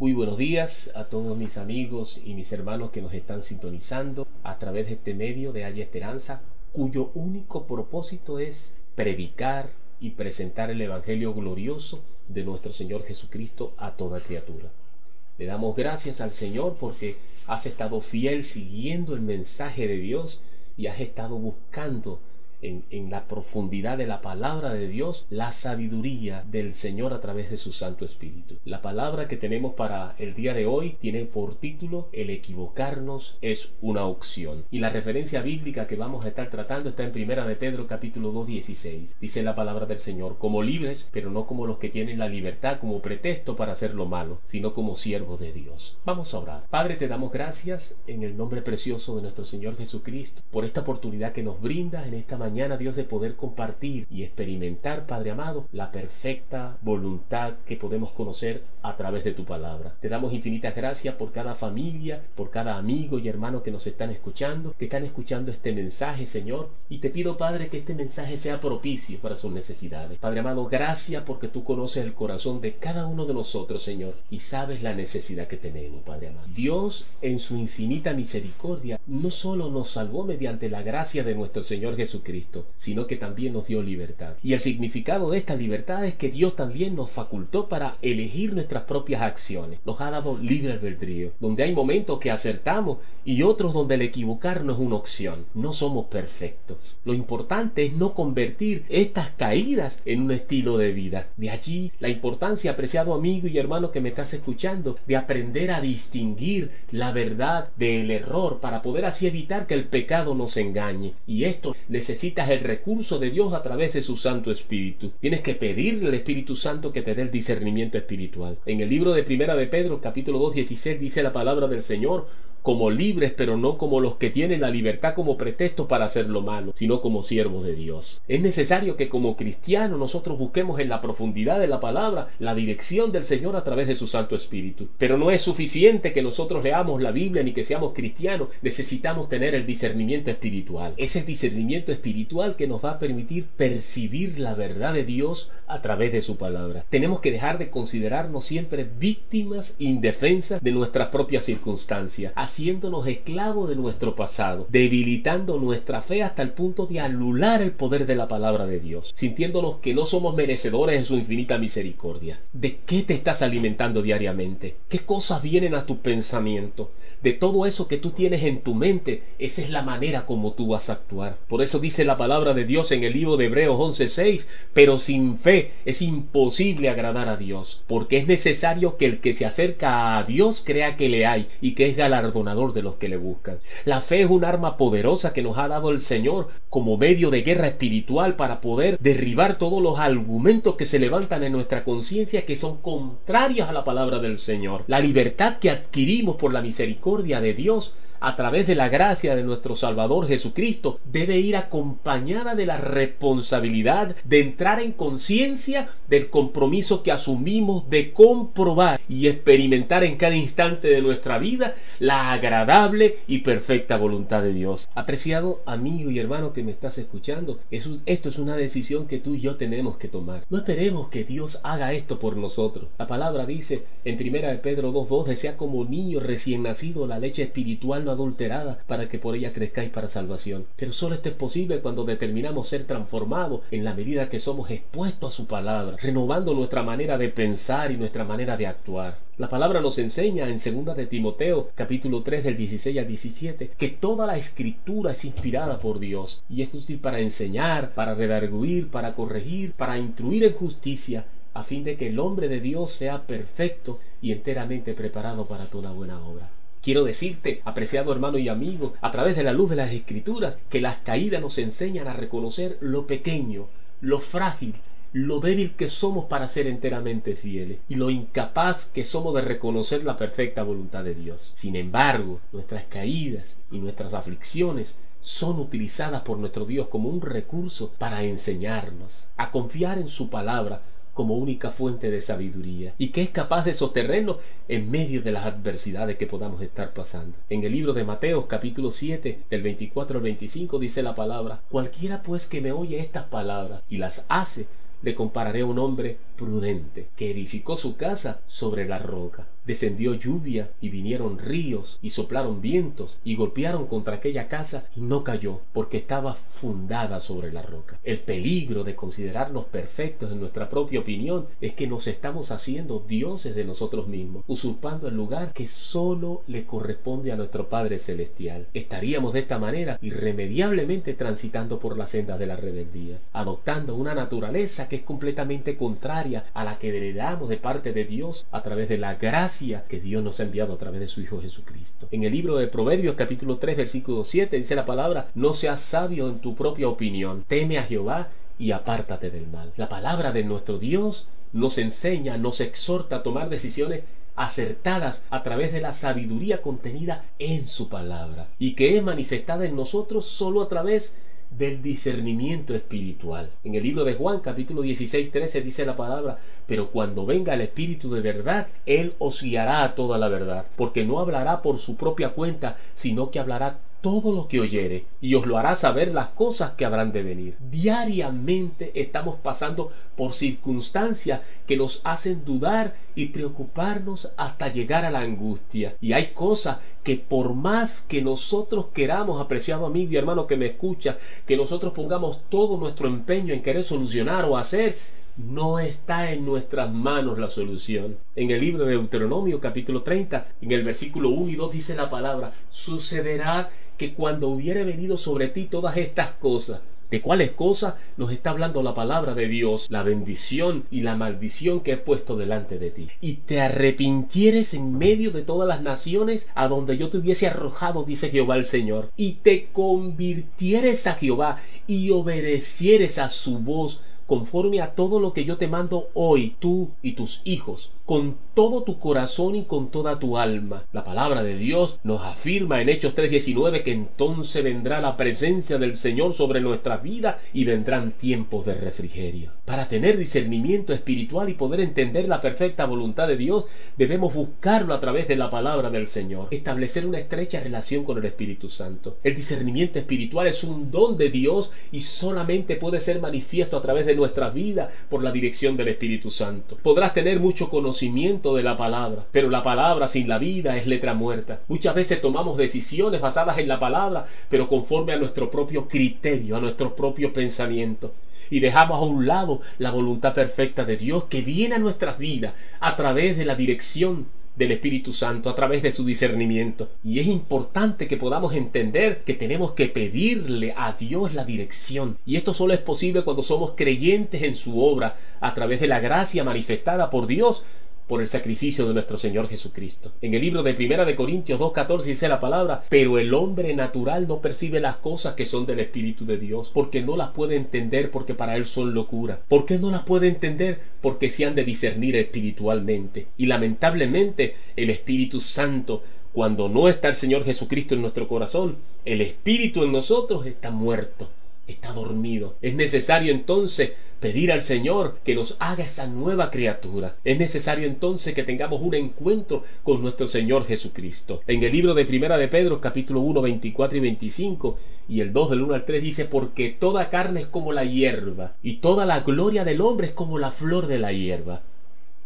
Muy buenos días a todos mis amigos y mis hermanos que nos están sintonizando a través de este medio de Haya Esperanza, cuyo único propósito es predicar y presentar el Evangelio glorioso de nuestro Señor Jesucristo a toda criatura. Le damos gracias al Señor porque has estado fiel siguiendo el mensaje de Dios y has estado buscando en, la profundidad de la palabra de Dios la sabiduría del Señor a través de su Santo Espíritu. La palabra que tenemos para el día de hoy tiene por título El equivocarnos es una opción. Y la referencia bíblica que vamos a estar tratando está en Primera de Pedro capítulo 2 16. Dice la palabra del Señor, como libres, pero no como los que tienen la libertad como pretexto para hacer lo malo, sino como siervos de Dios. Vamos a orar. Padre, te damos gracias en el nombre precioso de nuestro Señor Jesucristo por esta oportunidad que nos brinda en esta mañana mañana, Dios, de poder compartir y experimentar, Padre amado, la perfecta voluntad que podemos conocer a través de tu palabra. Te damos infinitas gracias por cada familia, por cada amigo y hermano que nos están escuchando, que están escuchando este mensaje, Señor. Y te pido, Padre, que este mensaje sea propicio para sus necesidades. Padre amado, gracias porque tú conoces el corazón de cada uno de nosotros, Señor, y sabes la necesidad que tenemos, Padre amado. Dios, en su infinita misericordia, no solo nos salvó mediante la gracia de nuestro Señor Jesucristo, sino que también nos dio libertad. Y el significado de esta libertad es que Dios también nos facultó para elegir nuestras propias acciones. Nos ha dado libre albedrío, donde hay momentos que acertamos y otros donde el equivocarnos es una opción. No somos perfectos. Lo importante es no convertir estas caídas en un estilo de vida. De allí la importancia, apreciado amigo y hermano que me estás escuchando, de aprender a distinguir la verdad del error para poder así evitar que el pecado nos engañe. Y esto necesita el recurso de Dios a través de su Santo Espíritu. Tienes que pedirle al Espíritu Santo que te dé el discernimiento espiritual. En el libro de Primera de Pedro, capítulo 2, 16, dice la palabra del Señor, como libres, pero no como los que tienen la libertad como pretexto para hacer lo malo, sino como siervos de Dios. Es necesario que como cristianos nosotros busquemos en la profundidad de la palabra la dirección del Señor a través de su Santo Espíritu. Pero no es suficiente que nosotros leamos la Biblia ni que seamos cristianos, necesitamos tener el discernimiento espiritual. Ese discernimiento espiritual que nos va a permitir percibir la verdad de Dios a través de su palabra. Tenemos que dejar de considerarnos siempre víctimas indefensas de nuestras propias circunstancias haciéndonos esclavos de nuestro pasado, debilitando nuestra fe hasta el punto de anular el poder de la palabra de Dios, sintiéndonos que no somos merecedores de su infinita misericordia. ¿De qué te estás alimentando diariamente? ¿Qué cosas vienen a tu pensamiento? De todo eso que tú tienes en tu mente, esa es la manera como tú vas a actuar. Por eso dice la palabra de Dios en el libro de Hebreos 11:6, pero sin fe es imposible agradar a Dios, porque es necesario que el que se acerca a Dios crea que le hay y que es de los que le buscan. La fe es un arma poderosa que nos ha dado el Señor como medio de guerra espiritual para poder derribar todos los argumentos que se levantan en nuestra conciencia que son contrarios a la palabra del Señor. La libertad que adquirimos por la misericordia de Dios a través de la gracia de nuestro Salvador Jesucristo debe ir acompañada de la responsabilidad de entrar en conciencia del compromiso que asumimos de comprobar y experimentar en cada instante de nuestra vida la agradable y perfecta voluntad de Dios. Apreciado amigo y hermano que me estás escuchando, esto es una decisión que tú y yo tenemos que tomar. No esperemos que Dios haga esto por nosotros. La palabra dice en primera de Pedro 2.2, desea como niño recién nacido la leche espiritual adulterada para que por ella crezcáis para salvación. Pero solo esto es posible cuando determinamos ser transformados en la medida que somos expuestos a su palabra, renovando nuestra manera de pensar y nuestra manera de actuar. La palabra nos enseña en 2 de Timoteo, capítulo 3 del 16 al 17, que toda la escritura es inspirada por Dios y es útil para enseñar, para redarguir, para corregir, para instruir en justicia, a fin de que el hombre de Dios sea perfecto y enteramente preparado para toda buena obra. Quiero decirte, apreciado hermano y amigo, a través de la luz de las escrituras, que las caídas nos enseñan a reconocer lo pequeño, lo frágil, lo débil que somos para ser enteramente fieles y lo incapaz que somos de reconocer la perfecta voluntad de Dios. Sin embargo, nuestras caídas y nuestras aflicciones son utilizadas por nuestro Dios como un recurso para enseñarnos a confiar en su palabra como única fuente de sabiduría y que es capaz de sostenernos en medio de las adversidades que podamos estar pasando. En el libro de Mateo capítulo 7 del 24 al 25 dice la palabra, cualquiera pues que me oye estas palabras y las hace, le compararé a un hombre prudente, que edificó su casa sobre la roca. Descendió lluvia y vinieron ríos y soplaron vientos y golpearon contra aquella casa y no cayó porque estaba fundada sobre la roca. El peligro de considerarnos perfectos en nuestra propia opinión es que nos estamos haciendo dioses de nosotros mismos, usurpando el lugar que solo le corresponde a nuestro Padre Celestial. Estaríamos de esta manera irremediablemente transitando por la senda de la rebeldía, adoptando una naturaleza que es completamente contraria a la que heredamos de parte de Dios a través de la gracia que Dios nos ha enviado a través de su Hijo Jesucristo. En el libro de Proverbios capítulo 3 versículo 7 dice la palabra, no seas sabio en tu propia opinión, teme a Jehová y apártate del mal. La palabra de nuestro Dios nos enseña, nos exhorta a tomar decisiones acertadas a través de la sabiduría contenida en su palabra y que es manifestada en nosotros solo a través de del discernimiento espiritual. En el libro de Juan capítulo 16, 13 dice la palabra, pero cuando venga el Espíritu de verdad, Él os guiará a toda la verdad, porque no hablará por su propia cuenta, sino que hablará todo lo que oyere y os lo hará saber las cosas que habrán de venir. Diariamente estamos pasando por circunstancias que nos hacen dudar y preocuparnos hasta llegar a la angustia. Y hay cosas que por más que nosotros queramos, apreciado amigo y hermano que me escucha, que nosotros pongamos todo nuestro empeño en querer solucionar o hacer, no está en nuestras manos la solución. En el libro de Deuteronomio capítulo 30, en el versículo 1 y 2 dice la palabra, sucederá que cuando hubiere venido sobre ti todas estas cosas, ¿De cuáles cosas nos está hablando la palabra de Dios? La bendición y la maldición que he puesto delante de ti. Y te arrepintieres en medio de todas las naciones a donde yo te hubiese arrojado, dice Jehová el Señor. Y te convirtieres a Jehová y obedecieres a su voz conforme a todo lo que yo te mando hoy, tú y tus hijos con todo tu corazón y con toda tu alma. La palabra de Dios nos afirma en Hechos 3:19 que entonces vendrá la presencia del Señor sobre nuestra vida y vendrán tiempos de refrigerio. Para tener discernimiento espiritual y poder entender la perfecta voluntad de Dios, debemos buscarlo a través de la palabra del Señor, establecer una estrecha relación con el Espíritu Santo. El discernimiento espiritual es un don de Dios y solamente puede ser manifiesto a través de nuestra vida por la dirección del Espíritu Santo. Podrás tener mucho conocimiento de la palabra. Pero la palabra sin la vida es letra muerta. Muchas veces tomamos decisiones basadas en la palabra, pero conforme a nuestro propio criterio, a nuestro propio pensamiento. Y dejamos a un lado la voluntad perfecta de Dios que viene a nuestras vidas a través de la dirección del Espíritu Santo a través de su discernimiento. Y es importante que podamos entender que tenemos que pedirle a Dios la dirección. Y esto solo es posible cuando somos creyentes en su obra a través de la gracia manifestada por Dios por el sacrificio de nuestro Señor Jesucristo. En el libro de Primera de Corintios 2.14 dice la palabra, pero el hombre natural no percibe las cosas que son del Espíritu de Dios, porque no las puede entender porque para él son locura. ¿Por qué no las puede entender? Porque se han de discernir espiritualmente. Y lamentablemente el Espíritu Santo cuando no está el Señor Jesucristo en nuestro corazón, el Espíritu en nosotros está muerto está dormido. Es necesario entonces pedir al Señor que nos haga esa nueva criatura. Es necesario entonces que tengamos un encuentro con nuestro Señor Jesucristo. En el libro de Primera de Pedro, capítulo 1, 24 y 25, y el 2 del 1 al 3 dice, porque toda carne es como la hierba, y toda la gloria del hombre es como la flor de la hierba.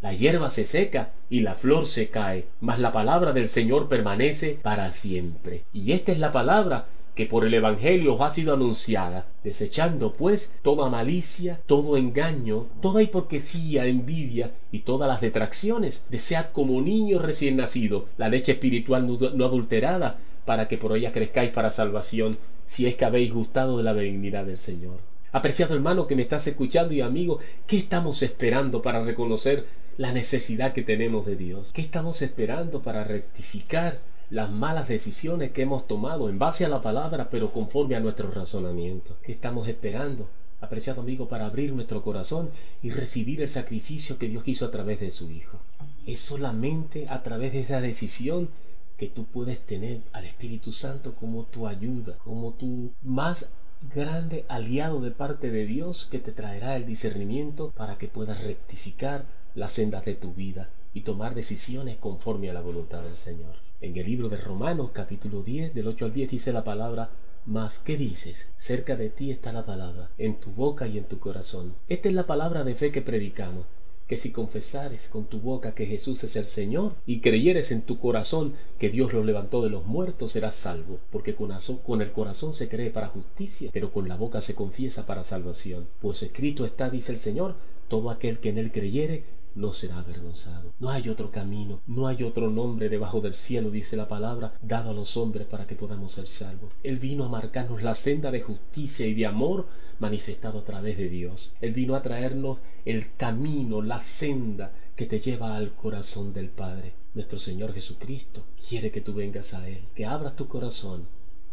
La hierba se seca y la flor se cae, mas la palabra del Señor permanece para siempre. Y esta es la palabra que por el Evangelio os ha sido anunciada, desechando pues toda malicia, todo engaño, toda hipocresía, envidia y todas las detracciones. Desead como niños recién nacido la leche espiritual no adulterada, para que por ella crezcáis para salvación, si es que habéis gustado de la benignidad del Señor. Apreciado hermano que me estás escuchando y amigo, ¿qué estamos esperando para reconocer la necesidad que tenemos de Dios? ¿Qué estamos esperando para rectificar las malas decisiones que hemos tomado en base a la palabra, pero conforme a nuestro razonamiento. ¿Qué estamos esperando, apreciado amigo, para abrir nuestro corazón y recibir el sacrificio que Dios hizo a través de su Hijo? Es solamente a través de esa decisión que tú puedes tener al Espíritu Santo como tu ayuda, como tu más grande aliado de parte de Dios que te traerá el discernimiento para que puedas rectificar las sendas de tu vida y tomar decisiones conforme a la voluntad del Señor. En el libro de Romanos capítulo 10 del 8 al 10 dice la palabra mas, ¿qué dices? Cerca de ti está la palabra, en tu boca y en tu corazón. Esta es la palabra de fe que predicamos, que si confesares con tu boca que Jesús es el Señor y creyeres en tu corazón que Dios lo levantó de los muertos, serás salvo, porque con, el corazón se cree para justicia, pero con la boca se confiesa para salvación. Pues escrito está, dice el Señor, todo aquel que en él creyere no será avergonzado. No hay otro camino, no hay otro nombre debajo del cielo, dice la palabra, dado a los hombres para que podamos ser salvos. Él vino a marcarnos la senda de justicia y de amor manifestado a través de Dios. Él vino a traernos el camino, la senda que te lleva al corazón del Padre. Nuestro Señor Jesucristo quiere que tú vengas a Él, que abras tu corazón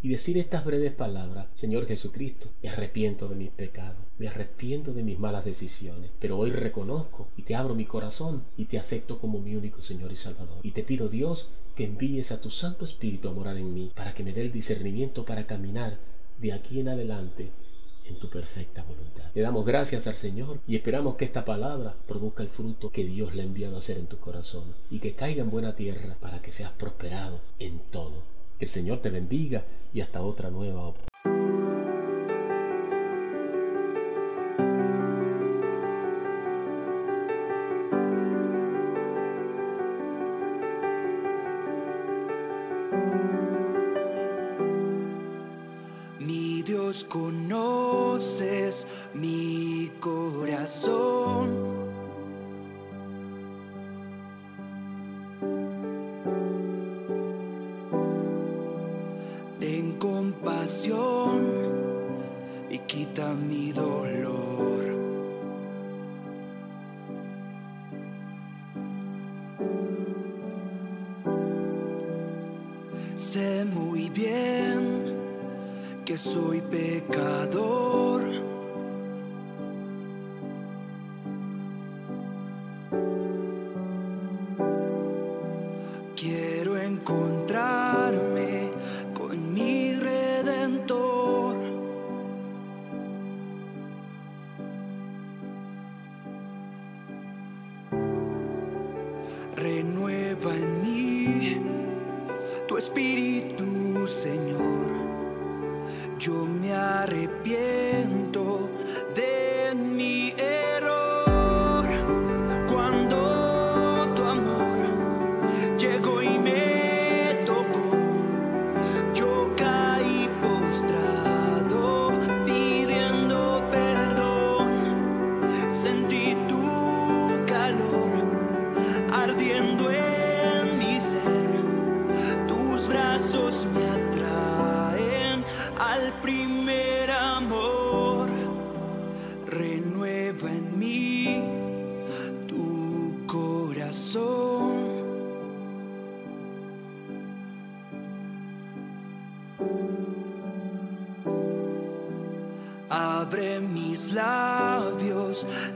y decir estas breves palabras, Señor Jesucristo, me arrepiento de mis pecados, me arrepiento de mis malas decisiones, pero hoy reconozco y te abro mi corazón y te acepto como mi único Señor y Salvador. Y te pido Dios que envíes a tu Santo Espíritu a morar en mí, para que me dé el discernimiento para caminar de aquí en adelante en tu perfecta voluntad. Le damos gracias al Señor y esperamos que esta palabra produzca el fruto que Dios le ha enviado a hacer en tu corazón y que caiga en buena tierra para que seas prosperado en todo el Señor te bendiga y hasta otra nueva y quita mi dolor. Sé muy bien que soy pecador. Renueva en mí tu espíritu, Señor. Yo me arrepiento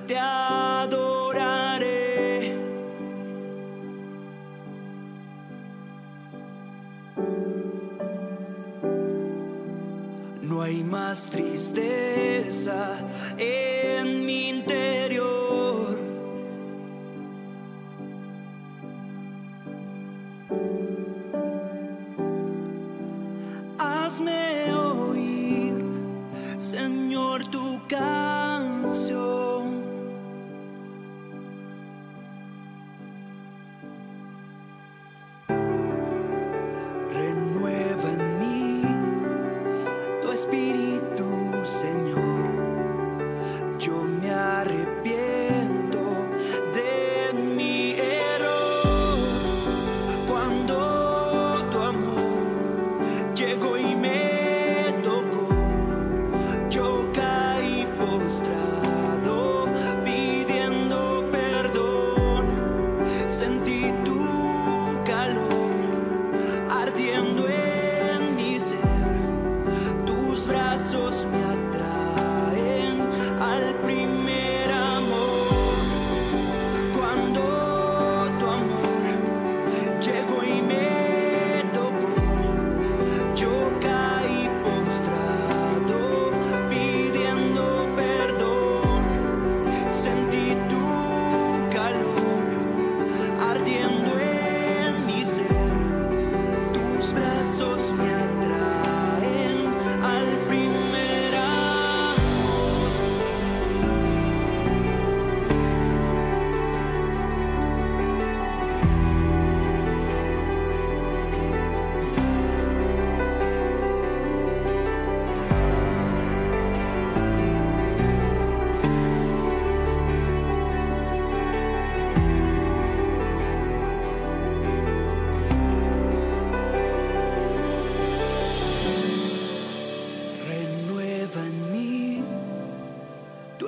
te adoraré. No hay más tristeza Sentí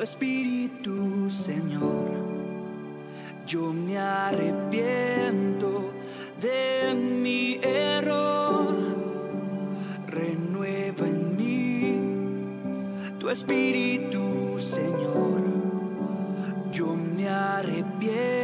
espíritu, Señor. Yo me arrepiento de mi error. Renueva en mí tu espíritu, Señor. Yo me arrepiento.